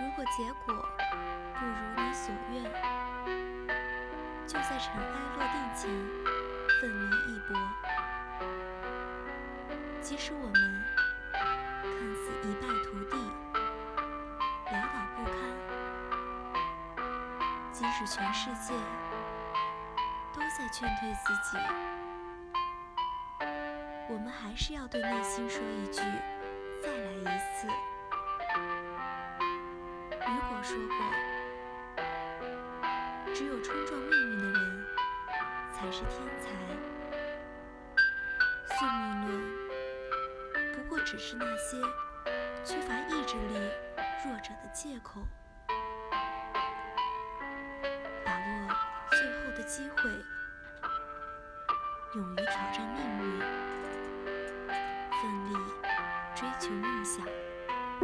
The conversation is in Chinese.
如果结果不如你所愿，就在尘埃落定前奋力一搏。即使我们看似一败涂地、潦倒不堪，即使全世界都在劝退自己，我们还是要对内心说一句：说过，只有冲撞命运的人才是天才。宿命论不过只是那些缺乏意志力弱者的借口。把握最后的机会，勇于挑战命运，奋力追求梦想。